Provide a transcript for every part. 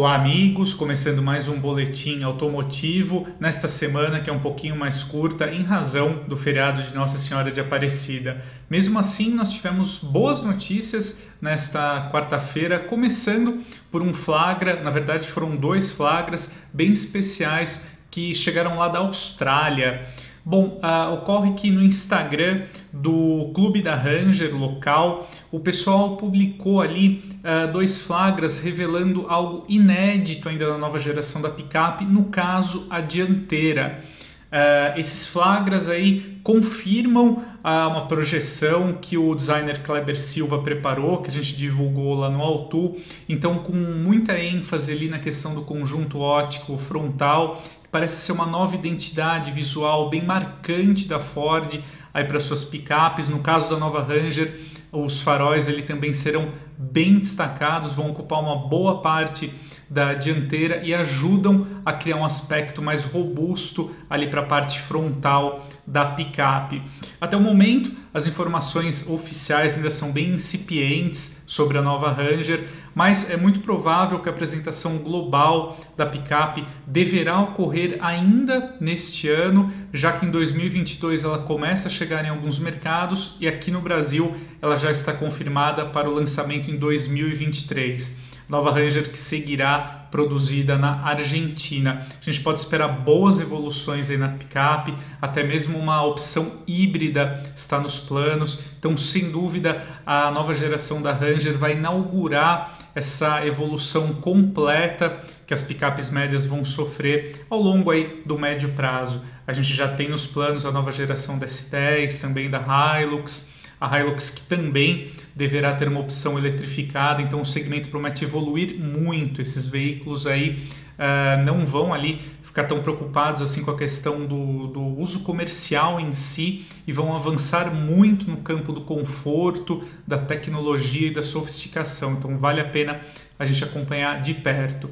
Olá, amigos! Começando mais um boletim automotivo nesta semana que é um pouquinho mais curta em razão do feriado de Nossa Senhora de Aparecida. Mesmo assim, nós tivemos boas notícias nesta quarta-feira, começando por um flagra, na verdade foram dois flagras bem especiais que chegaram lá da Austrália. Bom, uh, ocorre que no Instagram do Clube da Ranger local, o pessoal publicou ali uh, dois flagras revelando algo inédito ainda na nova geração da picape, no caso a dianteira. Uh, esses flagras aí confirmam uh, uma projeção que o designer Kleber Silva preparou, que a gente divulgou lá no Altu. Então, com muita ênfase ali na questão do conjunto óptico frontal parece ser uma nova identidade visual bem marcante da Ford aí para suas picapes. No caso da nova Ranger, os faróis ali também serão bem destacados, vão ocupar uma boa parte da dianteira e ajudam a criar um aspecto mais robusto ali para a parte frontal da picape. Até o momento, as informações oficiais ainda são bem incipientes sobre a nova Ranger, mas é muito provável que a apresentação global da picape deverá ocorrer ainda neste ano, já que em 2022 ela começa a chegar em alguns mercados e aqui no Brasil ela já está confirmada para o lançamento em 2023. Nova Ranger que seguirá produzida na Argentina. A gente pode esperar boas evoluções aí na picape, até mesmo uma opção híbrida está nos planos. Então, sem dúvida, a nova geração da Ranger vai inaugurar essa evolução completa que as picapes médias vão sofrer ao longo aí do médio prazo. A gente já tem nos planos a nova geração da S10, também da Hilux a Hilux que também deverá ter uma opção eletrificada, então o segmento promete evoluir muito. Esses veículos aí uh, não vão ali ficar tão preocupados assim com a questão do, do uso comercial em si e vão avançar muito no campo do conforto, da tecnologia e da sofisticação. Então vale a pena a gente acompanhar de perto.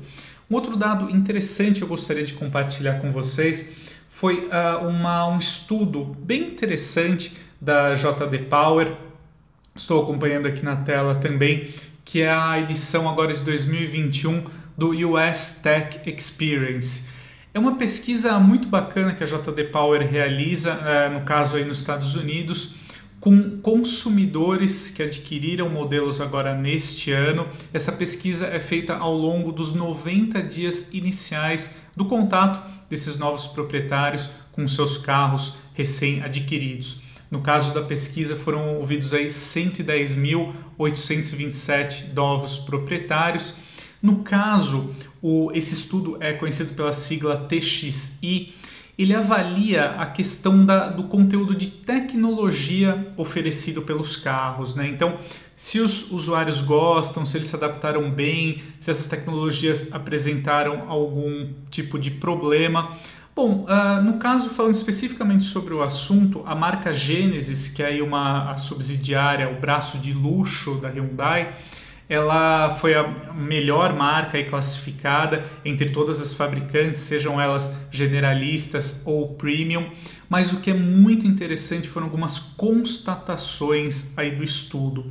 Um outro dado interessante eu gostaria de compartilhar com vocês foi uh, uma, um estudo bem interessante da JD Power. Estou acompanhando aqui na tela também, que é a edição agora de 2021 do US Tech Experience. É uma pesquisa muito bacana que a JD Power realiza, é, no caso aí nos Estados Unidos, com consumidores que adquiriram modelos agora neste ano. Essa pesquisa é feita ao longo dos 90 dias iniciais do contato desses novos proprietários com seus carros recém-adquiridos. No caso da pesquisa, foram ouvidos aí 110.827 novos proprietários. No caso, o, esse estudo é conhecido pela sigla TXI. Ele avalia a questão da, do conteúdo de tecnologia oferecido pelos carros. Né? Então, se os usuários gostam, se eles se adaptaram bem, se essas tecnologias apresentaram algum tipo de problema. Bom, uh, no caso, falando especificamente sobre o assunto, a marca Genesis, que é uma subsidiária, o braço de luxo da Hyundai, ela foi a melhor marca classificada entre todas as fabricantes, sejam elas generalistas ou premium. Mas o que é muito interessante foram algumas constatações aí do estudo.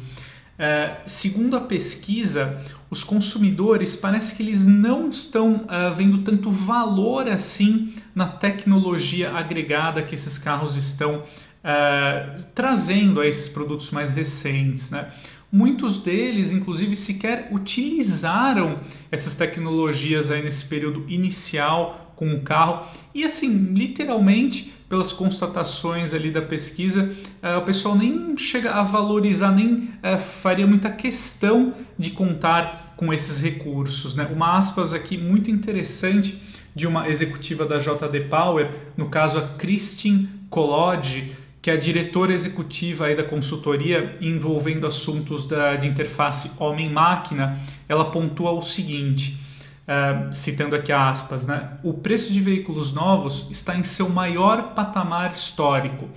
Uh, segundo a pesquisa, os consumidores parece que eles não estão uh, vendo tanto valor assim na tecnologia agregada que esses carros estão uh, trazendo a esses produtos mais recentes, né? Muitos deles, inclusive, sequer utilizaram essas tecnologias aí nesse período inicial com o carro e assim, literalmente, pelas constatações ali da pesquisa, uh, o pessoal nem chega a valorizar, nem uh, faria muita questão de contar com esses recursos. Né? Uma aspas aqui muito interessante de uma executiva da JD Power, no caso a Christine Collodi, que é a diretora executiva aí da consultoria envolvendo assuntos da, de interface homem-máquina, ela pontua o seguinte: Uh, citando aqui aspas, né? o preço de veículos novos está em seu maior patamar histórico,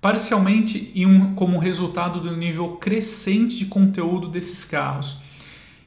parcialmente um, como resultado do nível crescente de conteúdo desses carros.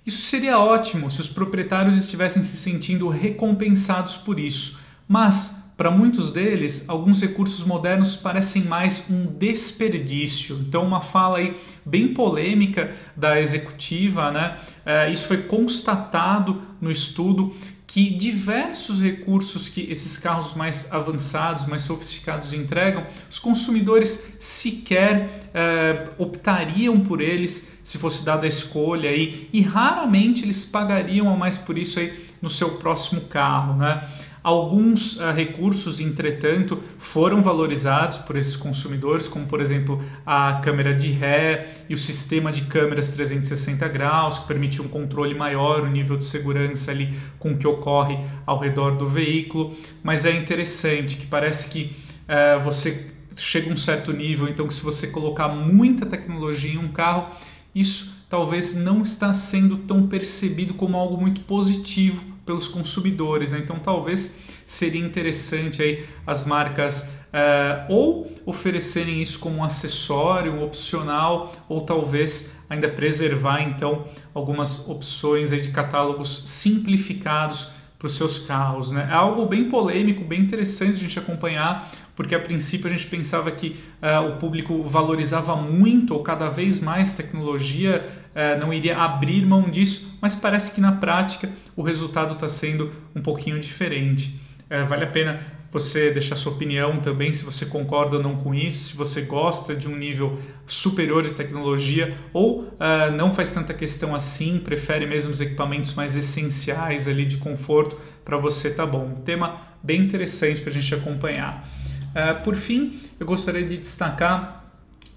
Isso seria ótimo se os proprietários estivessem se sentindo recompensados por isso, mas para muitos deles, alguns recursos modernos parecem mais um desperdício. Então, uma fala aí bem polêmica da executiva, né? É, isso foi constatado no estudo que diversos recursos que esses carros mais avançados, mais sofisticados entregam, os consumidores sequer é, optariam por eles se fosse dada a escolha aí, e raramente eles pagariam a mais por isso aí no seu próximo carro, né? Alguns uh, recursos, entretanto, foram valorizados por esses consumidores, como por exemplo a câmera de ré e o sistema de câmeras 360 graus, que permite um controle maior, o um nível de segurança ali com o que ocorre ao redor do veículo. Mas é interessante que parece que uh, você chega a um certo nível, então que se você colocar muita tecnologia em um carro, isso talvez não está sendo tão percebido como algo muito positivo pelos consumidores. Né? Então, talvez seria interessante aí as marcas uh, ou oferecerem isso como um acessório, opcional, ou talvez ainda preservar então algumas opções aí de catálogos simplificados para os seus carros. Né? É algo bem polêmico, bem interessante a gente acompanhar, porque a princípio a gente pensava que uh, o público valorizava muito ou cada vez mais tecnologia, uh, não iria abrir mão disso, mas parece que na prática o resultado está sendo um pouquinho diferente. Uh, vale a pena você deixar sua opinião também, se você concorda ou não com isso, se você gosta de um nível superior de tecnologia ou uh, não faz tanta questão assim, prefere mesmo os equipamentos mais essenciais ali de conforto, para você tá bom. Um tema bem interessante para a gente acompanhar. Uh, por fim, eu gostaria de destacar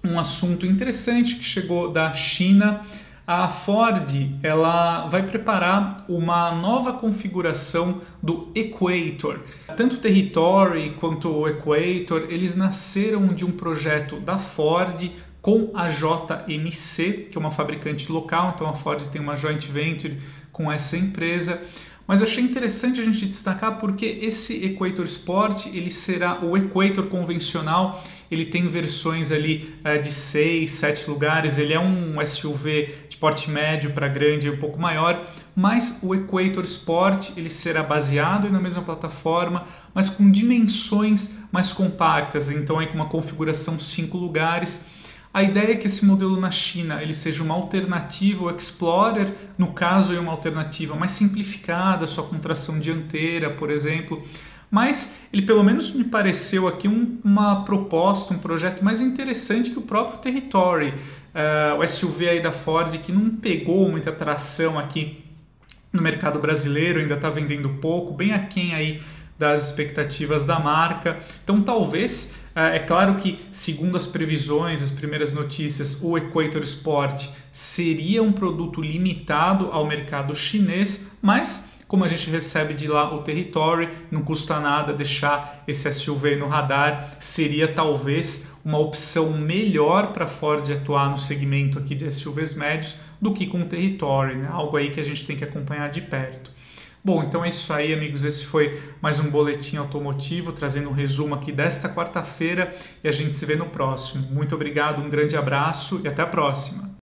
um assunto interessante que chegou da China a Ford ela vai preparar uma nova configuração do Equator. Tanto o Territory quanto o Equator, eles nasceram de um projeto da Ford com a JMC, que é uma fabricante local, então a Ford tem uma joint venture com essa empresa. Mas eu achei interessante a gente destacar porque esse Equator Sport ele será o Equator convencional, ele tem versões ali uh, de 6, 7 lugares, ele é um SUV de porte médio para grande, um pouco maior, mas o Equator Sport ele será baseado na mesma plataforma, mas com dimensões mais compactas, então aí com uma configuração 5 lugares a ideia é que esse modelo na China ele seja uma alternativa ao Explorer, no caso é uma alternativa mais simplificada, só com tração dianteira, por exemplo. Mas ele pelo menos me pareceu aqui um, uma proposta, um projeto mais interessante que o próprio Territory, uh, o SUV aí da Ford que não pegou muita tração aqui no mercado brasileiro, ainda está vendendo pouco, bem aquém aí das expectativas da marca. Então, talvez, é claro que, segundo as previsões, as primeiras notícias, o Equator Sport seria um produto limitado ao mercado chinês, mas como a gente recebe de lá o território, não custa nada deixar esse SUV no radar, seria talvez uma opção melhor para a Ford atuar no segmento aqui de SUVs médios do que com o território, né? algo aí que a gente tem que acompanhar de perto. Bom, então é isso aí, amigos. Esse foi mais um boletim automotivo, trazendo um resumo aqui desta quarta-feira e a gente se vê no próximo. Muito obrigado, um grande abraço e até a próxima.